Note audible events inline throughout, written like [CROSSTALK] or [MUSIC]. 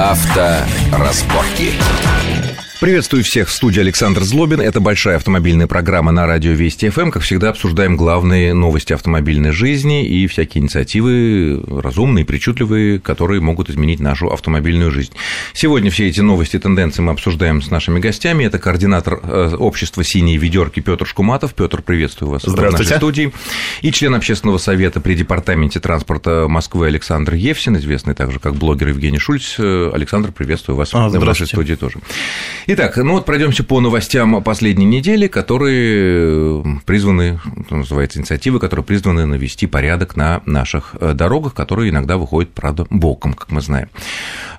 Авторазборки. Приветствую всех в студии Александр Злобин. Это большая автомобильная программа на радио Вести ФМ. Как всегда, обсуждаем главные новости автомобильной жизни и всякие инициативы разумные, причудливые, которые могут изменить нашу автомобильную жизнь. Сегодня все эти новости и тенденции мы обсуждаем с нашими гостями. Это координатор э, общества «Синие ведерки» Петр Шкуматов. Петр, приветствую вас в нашей студии. И член общественного совета при департаменте транспорта Москвы Александр Евсин, известный также как блогер Евгений Шульц. Александр, приветствую вас а, в нашей студии тоже. Итак, ну вот пройдемся по новостям последней недели, которые призваны, называется инициативы, которые призваны навести порядок на наших э, дорогах, которые иногда выходят, правда, боком, как мы знаем.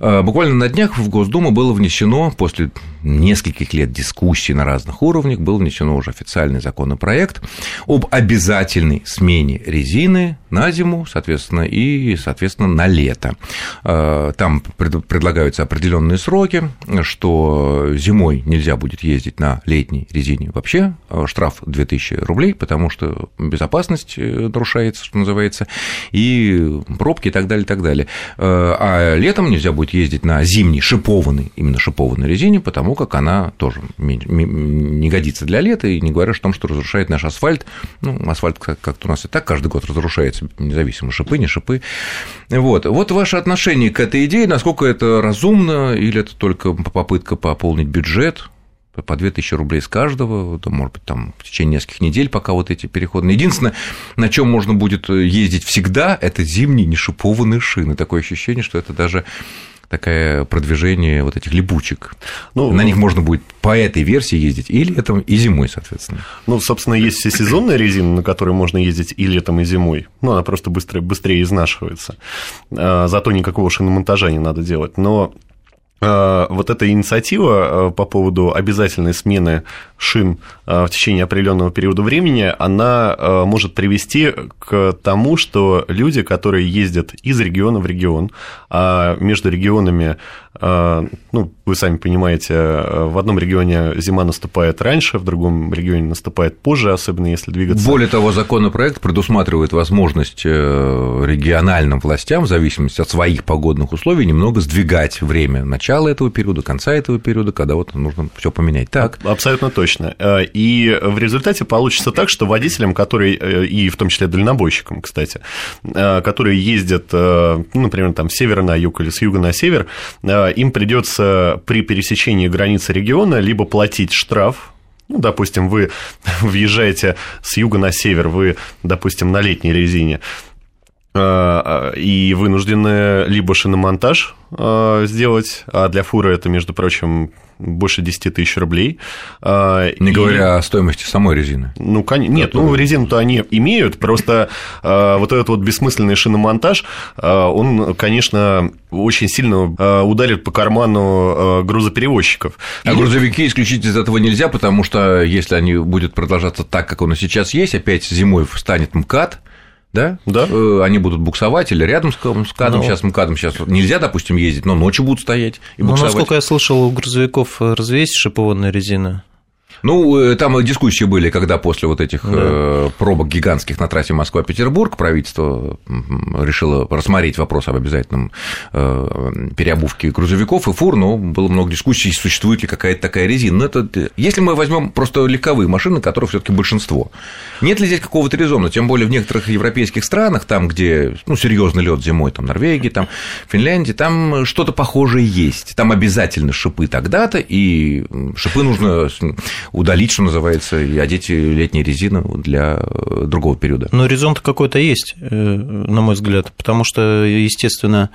Э, буквально на днях в Госдуму было внесено, после нескольких лет дискуссий на разных уровнях, был внесено уже официальный законопроект об обязательной смене резины на зиму, соответственно, и, соответственно, на лето. Э, там предлагаются определенные сроки, что зимой нельзя будет ездить на летней резине вообще, э, штраф 2000 рублей, потому что безопасность э, нарушается, что называется, и пробки и так далее, и так далее. А летом нельзя будет ездить на зимней шипованной, именно шипованной резине, потому как она тоже не годится для лета, и не говоря о том, что разрушает наш асфальт. Ну, асфальт как-то у нас и так каждый год разрушается, независимо, шипы, не шипы. Вот. вот ваше отношение к этой идее, насколько это разумно, или это только попытка пополнить бюджет, по 2000 рублей с каждого, может быть, там в течение нескольких недель, пока вот эти переходные. Единственное, на чем можно будет ездить всегда, это зимние нешипованные шины. Такое ощущение, что это даже такое продвижение вот этих липучек. Ну, на них можно будет по этой версии ездить и летом, и зимой, соответственно. Ну, собственно, есть все сезонная резина, на которой можно ездить и летом, и зимой. Ну, она просто быстрее, быстрее изнашивается. А, зато никакого шиномонтажа не надо делать. Но вот эта инициатива э, по поводу обязательной смены шин э, в течение определенного периода времени, она может привести к тому, что люди, которые ездят из региона в регион, а между регионами, ну, вы сами понимаете, в одном регионе зима наступает раньше, в другом регионе наступает позже, особенно если двигаться. Более того, законопроект предусматривает возможность региональным властям, в зависимости от своих погодных условий, немного сдвигать время начала этого периода, конца этого периода, когда вот нужно все поменять. Так. Абсолютно точно. Э, и в результате получится так, что водителям, которые, э, и в том числе дальнобойщикам, кстати, э, которые ездят, ну, например, там с севера на юг или с юга на север, им придется при пересечении границы региона либо платить штраф. Ну, допустим, вы [LAUGHS] въезжаете с юга на север, вы, допустим, на летней резине, и вынуждены либо шиномонтаж Э, сделать, а для фуры это, между прочим, больше 10 тысяч рублей. Э, Не и... говоря о стоимости самой резины. Ну, конечно, нет, ну, резину-то они имеют, просто э, вот этот вот бессмысленный шиномонтаж, он, конечно, очень сильно ударит по карману грузоперевозчиков. А и... грузовики исключить из этого нельзя, потому что если они будут продолжаться так, как он и сейчас есть, опять зимой станет МКАД, да? Да. Э, они будут буксовать или рядом с МКАДом, ну. сейчас МКАДом сейчас нельзя, допустим, ездить, но ночью будут стоять и буксовать. Ну, насколько я слышал, у грузовиков разве есть шипованная резина? Ну, э, там дискуссии были, когда после вот этих да. Э, пробок гигантских на трассе Москва-Петербург правительство решило рассмотреть вопрос об обязательном э, переобувке грузовиков и фур, но было много дискуссий, существует ли какая-то такая резина. Но это, если мы возьмем просто легковые машины, которых все таки большинство, нет ли здесь какого-то резона, тем более в некоторых европейских странах, там, где ну, серьезный лед зимой, там Норвегии, там Финляндии, там что-то похожее есть. Там обязательно шипы тогда-то, и шипы нужно удалить, что называется, и одеть летнюю резину для э, другого периода. Но резон-то какой-то есть, э, на мой взгляд, потому что, естественно,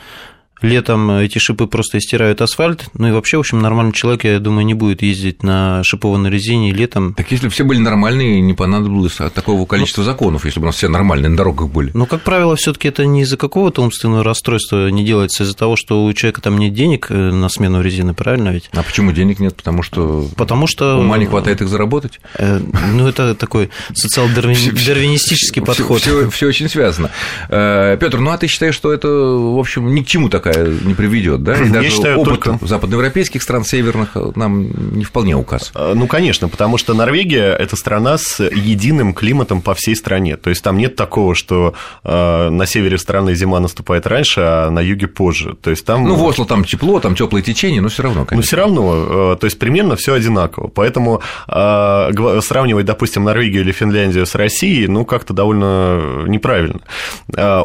Летом эти шипы просто стирают асфальт, ну и вообще, в общем, нормальный человек, я думаю, не будет ездить на шипованной резине летом. Так если бы все были нормальные, не понадобилось такого количества ну, законов, если бы у нас все нормальные на дорогах были. Ну, как правило, все таки это не из-за какого-то умственного расстройства не делается, из-за того, что у человека там нет денег э, на смену резины, правильно ведь? А почему денег нет? Потому что, Потому что... ума не хватает их заработать? Э, ну, это такой социал-дарвинистический подход. Все очень связано. Э, Петр, ну а ты считаешь, что это, в общем, ни к чему так такая не приведет, да? И даже считаю, опыт только- западноевропейских стран северных нам не вполне указ. Э, Ну, конечно, потому что Норвегия – это страна с единым климатом по всей стране. То есть там нет такого, что э, на севере страны зима наступает раньше, а на юге позже. То есть там... Ну, в Осло там тепло, там теплое течение, но все равно, Но конечно. все равно, э, то есть примерно все одинаково. Поэтому сравнивать, допустим, Норвегию или Финляндию с Россией, ну, как-то довольно неправильно.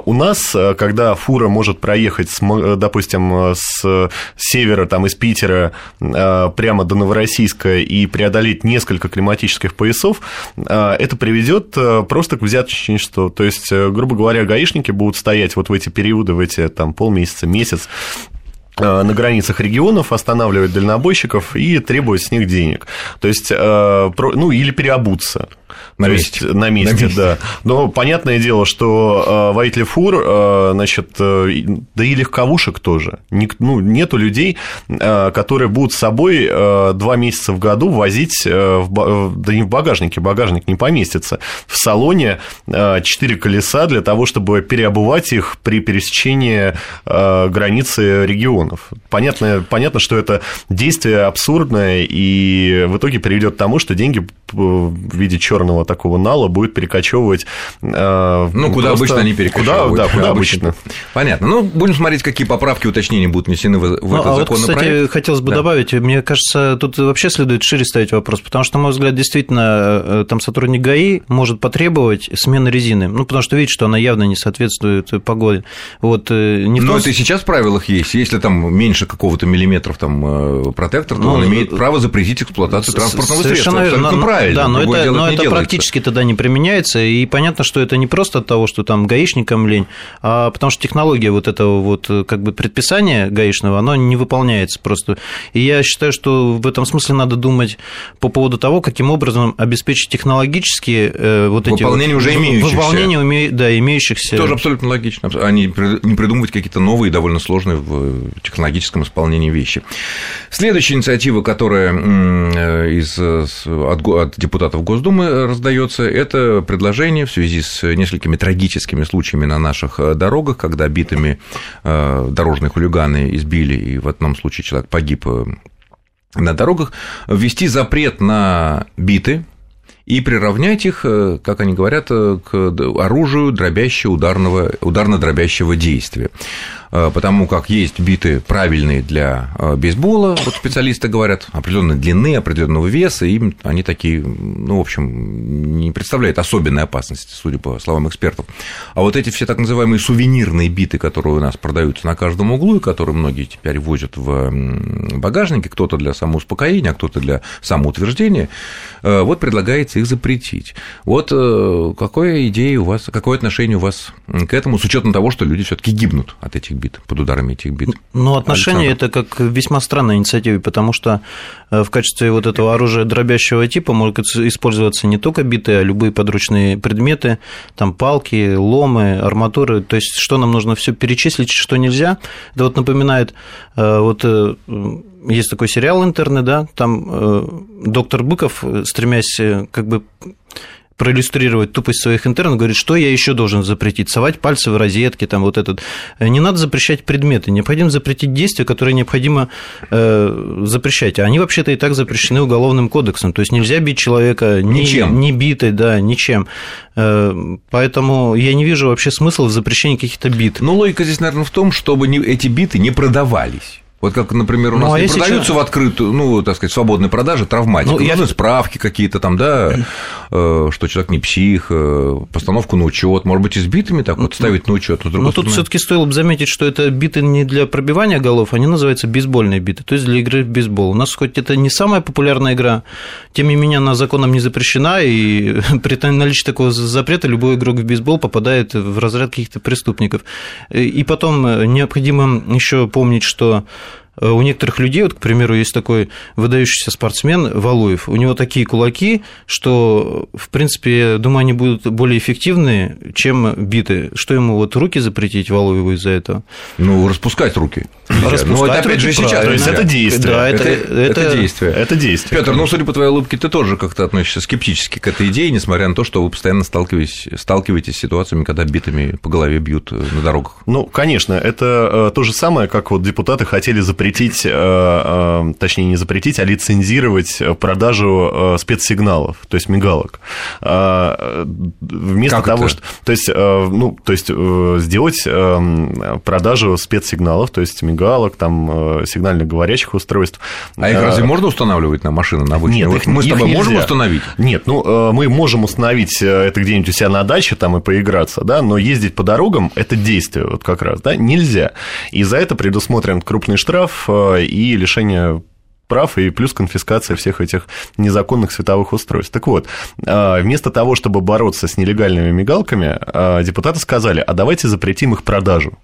У нас, когда фура может проехать, с допустим, с севера, там, из Питера э, прямо до Новороссийска и преодолеть несколько климатических поясов, э, это приведет э, просто к взяточничеству. То есть, грубо говоря, гаишники будут стоять вот в эти периоды, в эти там полмесяца, месяц, на границах регионов останавливать дальнобойщиков и требовать с них денег. То есть, ну, или переобуться. На месте. есть, на месте, На месте. да. Но понятное дело, что э, водители фур, э, значит, э, да и легковушек тоже. Ник- ну, нету людей, э, которые будут с собой э, два месяца в году возить, э, в э, да не в багажнике, багажник не поместится, в салоне э, четыре колеса для того, чтобы переобувать их при пересечении э, границы регионов. Понятно, понятно, что это действие абсурдное и в итоге приведет к тому, что деньги э, в виде черного такого нала будет перекочевывать. э, Ну, куда просто- обычно они перекочевывают. Куда, да, куда обычно. Понятно. Ну, будем смотреть, какие поправки, уточнения будут внесены в, в Ну, этот а вот, законопроект. кстати, хотелось бы Да. добавить, мне кажется, тут вообще следует шире ставить вопрос, потому что, на мой взгляд, действительно, э, там сотрудник ГАИ может потребовать смены резины, ну, потому что видит, что она явно не соответствует погоде. Вот, э, не Но том это и сейчас в правилах есть. Если там меньше какого-то миллиметров там э, протектор, то Ну, он имеет право запретить эксплуатацию транспортного Совершенно средства. верно. Абсолютно Но- правильно. Да, но Другое это, дело, но это. Практически тогда не применяется, и понятно, что это не просто от того, что там гаишникам лень, а потому что технология вот этого вот э, как бы предписания гаишного, оно не выполняется просто. И я считаю, что в этом смысле надо думать по поводу того, каким образом обеспечить технологически э, вот эти Выполнение вот, уже имеющихся. Выполнение да, имеющихся. Тоже абсолютно логично. А не при- не придумывать какие-то новые, довольно сложные в технологическом исполнении вещи. Следующая инициатива, которая э, из, э, от, от депутатов Госдумы раздается, это предложение в связи с несколькими трагическими случаями на наших э, дорогах, когда битыми э, дорожные хулиганы избили, и в одном случае человек погиб э, на дорогах, ввести запрет на биты, и приравнять их, как они говорят, к оружию дробящего ударного, ударно-дробящего действия. Э, Потому как есть биты правильные для э, бейсбола, вот специалисты говорят, определенной длины, определенного веса, и они такие, ну, в общем, не представляют особенной опасности, судя по словам экспертов. А вот эти все так называемые сувенирные биты, которые у нас продаются на каждом углу, и которые многие теперь возят в багажнике, кто-то для самоуспокоения, а кто-то для самоутверждения, э, вот предлагается их запретить. Вот какая идея у вас, какое отношение у вас к этому, с учетом того, что люди все-таки гибнут от этих бит, под ударами этих бит? Ну, отношение Александр. это как весьма странная инициатива, потому что э, в качестве вот этого оружия дробящего типа могут использоваться не только биты, а любые подручные предметы, там палки, ломы, арматуры. То есть, что нам нужно все перечислить, что нельзя. Это вот напоминает, э, вот э, есть такой сериал интерны, да, там доктор Быков, стремясь как бы проиллюстрировать тупость своих интернов, говорит, что я еще должен запретить? Совать пальцы в розетки, там вот этот. Не надо запрещать предметы, необходимо запретить действия, которые необходимо э, запрещать. А они вообще-то и так запрещены уголовным кодексом. То есть нельзя бить человека ни, Ничем. ни битой, да, ничем. Э, поэтому я не вижу вообще смысла в запрещении каких-то бит. Ну, логика здесь, наверное, в том, чтобы не- эти биты не продавались. Вот как, например, у Ну, нас а не продаются чё- в открытую, ну, так сказать, свободной продаже травматика. Ну, я- Нужны справки какие-то там, да, [CLEARS THROAT] что человек не псих, э, постановку на учет, может быть, избитыми так вот ставить на учет. Но Ну, тут все-таки стоило бы заметить, что это биты не для пробивания голов, они называются бейсбольные биты, то есть для игры в бейсбол. У нас хоть это не самая популярная игра, тем не менее она законом не запрещена, и [LAUGHS] при наличии такого запрета любой игрок в бейсбол попадает в разряд каких-то преступников. И потом необходимо еще помнить, что у некоторых людей, вот, к примеру, есть такой выдающийся спортсмен Валуев, у него такие кулаки, что, в принципе, я думаю, они будут более эффективны, чем биты. Что ему вот руки запретить Валуеву из-за этого? Ну, распускать руки. Распускать ну, это опять руки, же сейчас. То есть это действие. Да, это, это, это, это действие. Это действие. Петр, ну, судя по твоей улыбке, ты тоже как-то относишься скептически к этой идее, несмотря на то, что вы постоянно сталкиваетесь, сталкиваетесь с ситуациями, когда битами по голове бьют на дорогах. Ну, конечно, это э, то же самое, как вот депутаты хотели запретить, э, э, точнее, не запретить, а лицензировать продажу спецсигналов, то есть мигалок. Вместо Как того, это? что... То есть, ну, то есть сделать продажу спецсигналов, то есть мигалок, там, сигнально говорящих устройств. А их разве можно устанавливать на машины на обычные? Нет, Вот их- мы с их тобой можем нельзя. установить? Нет, ну э, мы можем установить э, это где-нибудь у себя на даче там и поиграться, да, но ездить по дорогам это действие вот как раз, да, нельзя. И за это предусмотрен крупный штраф э, и лишение прав и плюс конфискация всех этих незаконных световых устройств. Так вот, э, вместо того, чтобы бороться с нелегальными мигалками, э, депутаты сказали, а давайте запретим их продажу.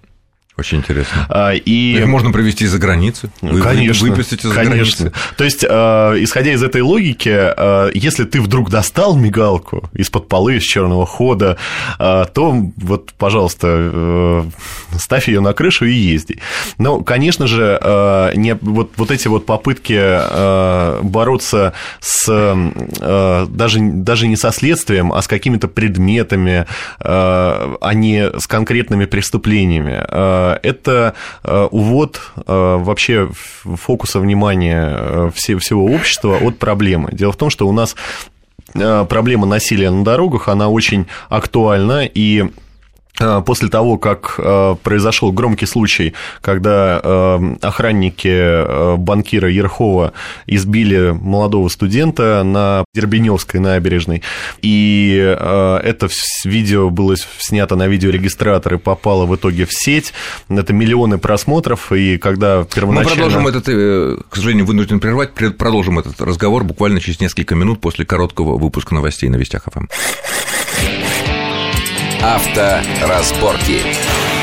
Очень интересно. А, И... Их можно привезти из-за границы. Вы- Конечно, Выпустить из-за конечно. границы. То есть, э, исходя из этой логики, э, если ты вдруг достал мигалку из-под полы, из черного хода, то вот, пожалуйста, э, ставь ее на крышу и езди. Но, конечно же, не, вот, вот эти вот попытки бороться с даже, даже не со следствием, а с какими-то предметами, а не с конкретными преступлениями. Э, Это э, увод э, вообще фокуса внимания все- всего общества от проблемы. Дело в том, что у нас проблема насилия на дорогах, она очень актуальна, и После того, как э, произошел громкий случай, когда э, охранники э, банкира Ерхова избили молодого студента на Дербеневской набережной, и э, это видео было снято на видеорегистратор и попало в итоге в сеть, это миллионы просмотров, и когда Мы первоначально... продолжим этот, э, к сожалению, вынужден прервать, продолжим этот разговор буквально через несколько минут после короткого выпуска новостей на Вестях ФМ. Авторазборки.